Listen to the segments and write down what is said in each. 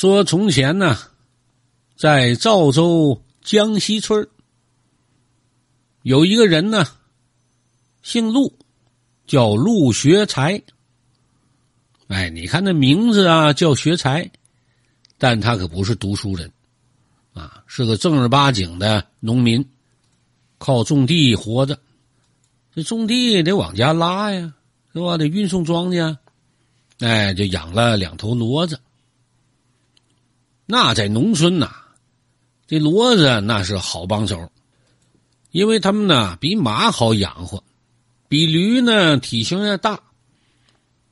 说从前呢，在赵州江西村有一个人呢，姓陆，叫陆学才。哎，你看那名字啊，叫学才，但他可不是读书人，啊，是个正儿八经的农民，靠种地活着。这种地得往家拉呀，是吧？得运送庄稼，哎，就养了两头骡子。那在农村呐，这骡子那是好帮手，因为他们呢比马好养活，比驴呢体型要大，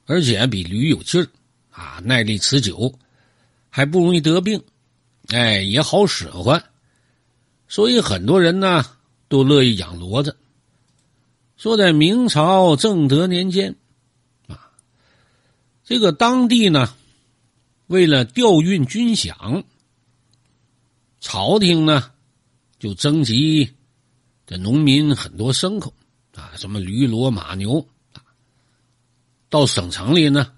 而且比驴有劲儿，啊，耐力持久，还不容易得病，哎，也好使唤，所以很多人呢都乐意养骡子。说在明朝正德年间，啊，这个当地呢。为了调运军饷，朝廷呢就征集这农民很多牲口啊，什么驴、骡、马、牛啊，到省城里呢，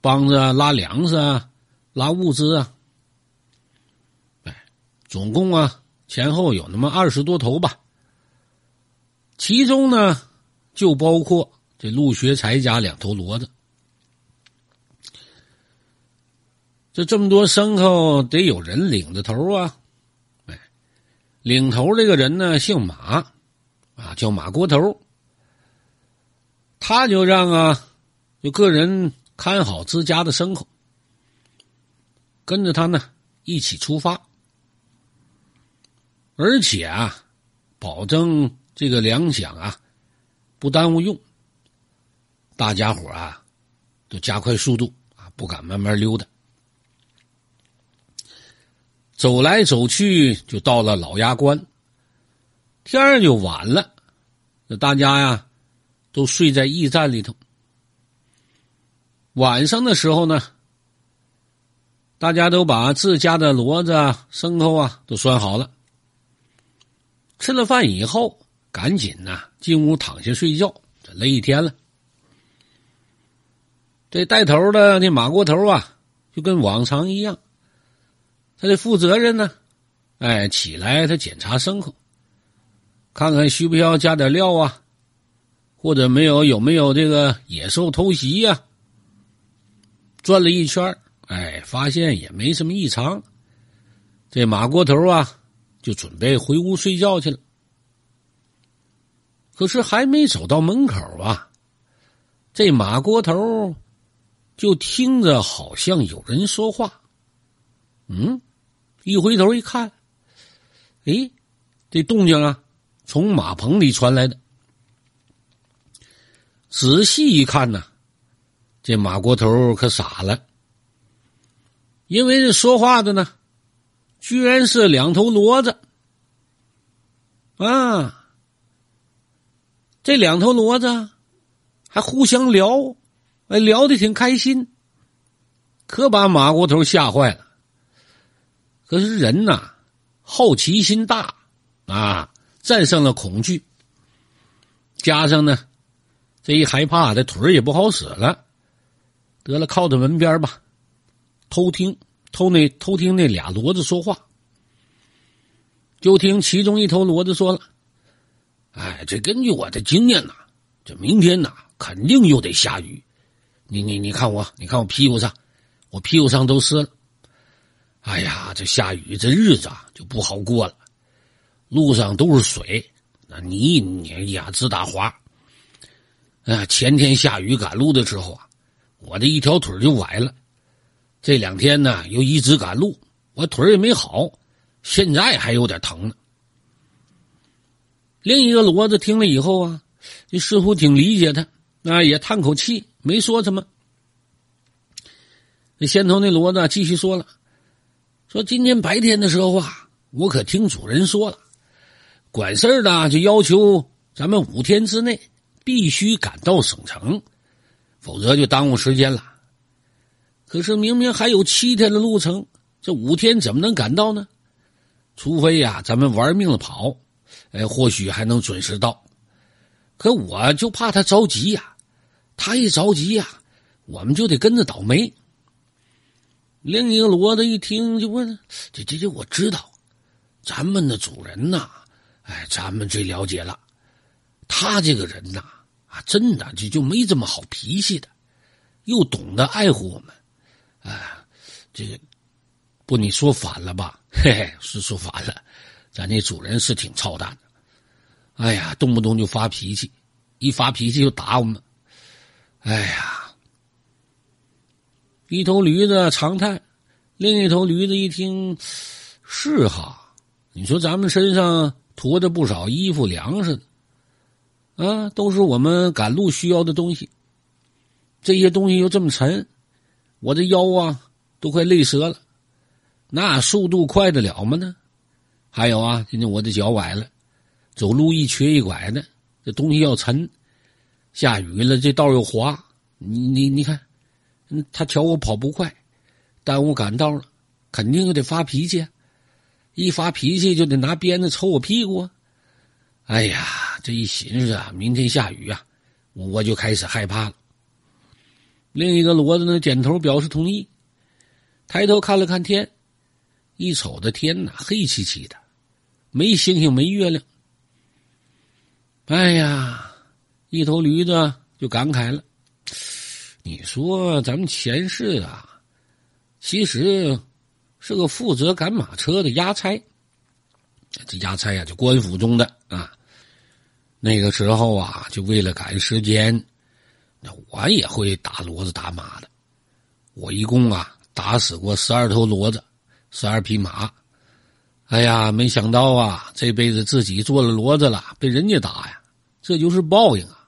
帮着拉粮食啊，拉物资啊。哎，总共啊前后有那么二十多头吧，其中呢就包括这陆学才家两头骡子。这这么多牲口得有人领着头啊，哎，领头这个人呢姓马，啊叫马锅头，他就让啊，就个人看好自家的牲口，跟着他呢一起出发，而且啊，保证这个粮饷啊不耽误用，大家伙啊都加快速度啊，不敢慢慢溜达。走来走去，就到了老衙关。天儿就晚了，那大家呀，都睡在驿站里头。晚上的时候呢，大家都把自家的骡子、牲口啊都拴好了。吃了饭以后，赶紧呐进屋躺下睡觉。这累一天了，这带头的那马锅头啊，就跟往常一样。他得负责任呢，哎，起来他检查牲口，看看需不需要加点料啊，或者没有有没有这个野兽偷袭呀？转了一圈，哎，发现也没什么异常，这马锅头啊就准备回屋睡觉去了。可是还没走到门口啊，这马锅头就听着好像有人说话，嗯。一回头一看，哎，这动静啊，从马棚里传来的。仔细一看呢，这马锅头可傻了，因为这说话的呢，居然是两头骡子啊！这两头骡子还互相聊，哎，聊的挺开心，可把马锅头吓坏了。可是人呐，好奇心大啊，战胜了恐惧。加上呢，这一害怕，这腿也不好使了。得了，靠在门边吧，偷听，偷那偷听那俩骡子说话。就听其中一头骡子说了：“哎，这根据我的经验呐，这明天呐，肯定又得下雨。你你你看我，你看我屁股上，我屁股上都湿了。”哎呀，这下雨这日子啊就不好过了，路上都是水，那泥你呀直打滑。啊，前天下雨赶路的时候啊，我这一条腿就崴了。这两天呢又一直赶路，我腿也没好，现在还有点疼呢。另一个骡子听了以后啊，就似乎挺理解他，啊也叹口气，没说什么。那先头那骡子继续说了。说今天白天的时候啊，我可听主人说了，管事儿的就要求咱们五天之内必须赶到省城，否则就耽误时间了。可是明明还有七天的路程，这五天怎么能赶到呢？除非呀，咱们玩命的跑，哎，或许还能准时到。可我就怕他着急呀，他一着急呀，我们就得跟着倒霉。另一个骡子一听就问：“这这这，我知道，咱们的主人呐，哎，咱们最了解了。他这个人呐，啊，真的就就没这么好脾气的，又懂得爱护我们，啊，这个不你说反了吧？嘿嘿，是说反了。咱这主人是挺操蛋的，哎呀，动不动就发脾气，一发脾气就打我们。哎呀！”一头驴子长叹，另一头驴子一听，是哈，你说咱们身上驮着不少衣服粮食，啊，都是我们赶路需要的东西。这些东西又这么沉，我这腰啊都快累折了，那速度快得了吗呢？还有啊，今天我的脚崴了，走路一瘸一拐的，这东西要沉，下雨了这道又滑，你你你看。他瞧我跑不快，耽误赶道了，肯定就得发脾气。一发脾气就得拿鞭子抽我屁股。哎呀，这一寻思啊，明天下雨啊，我就开始害怕了。另一个骡子呢，点头表示同意，抬头看了看天，一瞅这天呐，黑漆漆的，没星星没月亮。哎呀，一头驴子就感慨了。你说咱们前世啊，其实是个负责赶马车的押差。这押差呀，就官府中的啊。那个时候啊，就为了赶时间，那我也会打骡子打马的。我一共啊打死过十二头骡子，十二匹马。哎呀，没想到啊，这辈子自己做了骡子了，被人家打呀，这就是报应啊。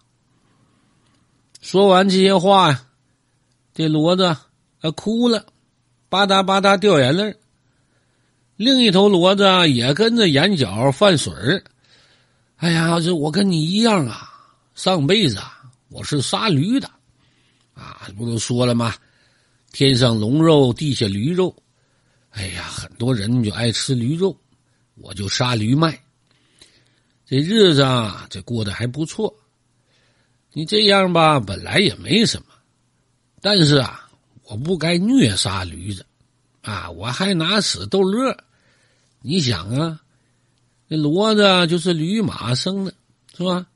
说完这些话呀，这骡子啊哭了，吧嗒吧嗒掉眼泪另一头骡子也跟着眼角泛水哎呀，这我跟你一样啊，上辈子啊我是杀驴的，啊，不都说了吗？天上龙肉，地下驴肉。哎呀，很多人就爱吃驴肉，我就杀驴卖。这日子啊，这过得还不错。你这样吧，本来也没什么，但是啊，我不该虐杀驴子，啊，我还拿死逗乐。你想啊，那骡子就是驴马生的，是吧？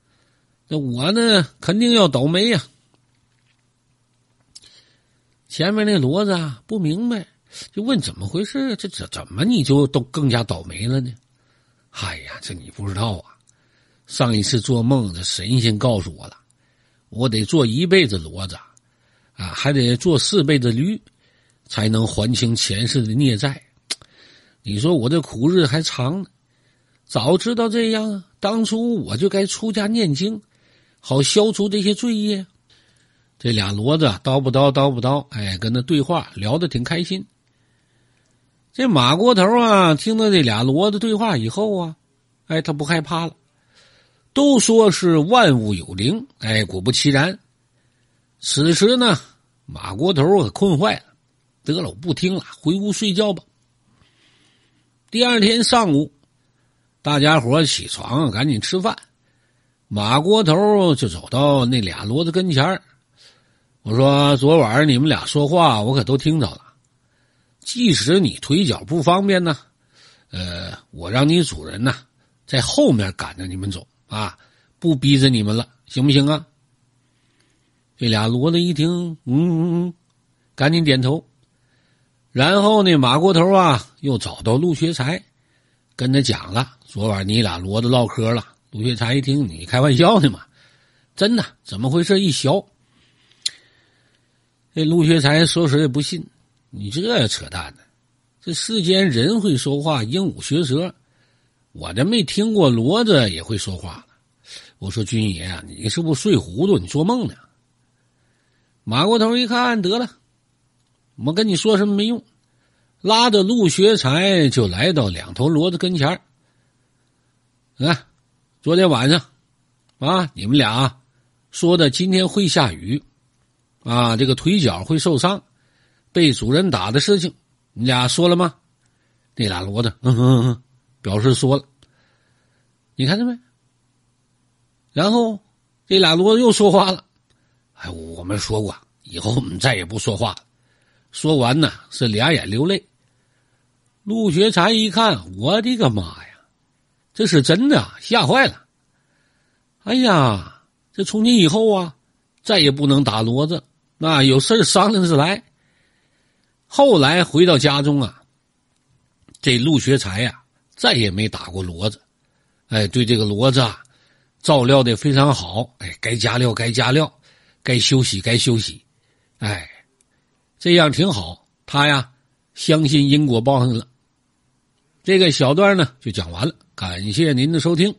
那我呢，肯定要倒霉呀。前面那骡子啊，不明白，就问怎么回事？这怎怎么你就都更加倒霉了呢？哎呀，这你不知道啊！上一次做梦，这神仙告诉我了。我得做一辈子骡子，啊，还得做四辈子驴，才能还清前世的孽债。你说我这苦日子还长呢，早知道这样，当初我就该出家念经，好消除这些罪业。这俩骡子叨不叨叨不叨，哎，跟那对话聊得挺开心。这马锅头啊，听到这俩骡子对话以后啊，哎，他不害怕了。都说是万物有灵，哎，果不其然。此时呢，马国头可困坏了，得了，我不听了，回屋睡觉吧。第二天上午，大家伙起床，赶紧吃饭。马国头就走到那俩骡子跟前我说：“昨晚你们俩说话，我可都听着了。即使你腿脚不方便呢，呃，我让你主人呢在后面赶着你们走。”啊，不逼着你们了，行不行啊？这俩骡子一听，嗯嗯嗯，赶紧点头。然后呢，马过头啊，又找到陆学才，跟他讲了昨晚你俩骡子唠嗑了。陆学才一听，你开玩笑呢嘛？真的？怎么回事？一笑。这陆学才说实也不信，你这扯淡呢？这世间人会说话，鹦鹉学舌。我这没听过骡子也会说话了。我说军爷啊，你是不是睡糊涂？你做梦呢？马过头一看，得了，我跟你说什么没用，拉着陆学才就来到两头骡子跟前儿。看，昨天晚上啊，你们俩说的今天会下雨，啊，这个腿脚会受伤，被主人打的事情，你俩说了吗？那俩骡子，嗯嗯嗯。表示说了，你看见没？然后这俩骡子又说话了：“哎，我们说过，以后我们再也不说话了。说完呢，是俩眼流泪。陆学才一看，我的个妈呀，这是真的，吓坏了。哎呀，这从今以后啊，再也不能打骡子，那有事商量着来。后来回到家中啊，这陆学才呀，再也没打过骡子。哎，对这个骡子啊，照料的非常好。哎，该加料该加料，该休息该休息。哎，这样挺好。他呀，相信因果报应了。这个小段呢，就讲完了。感谢您的收听。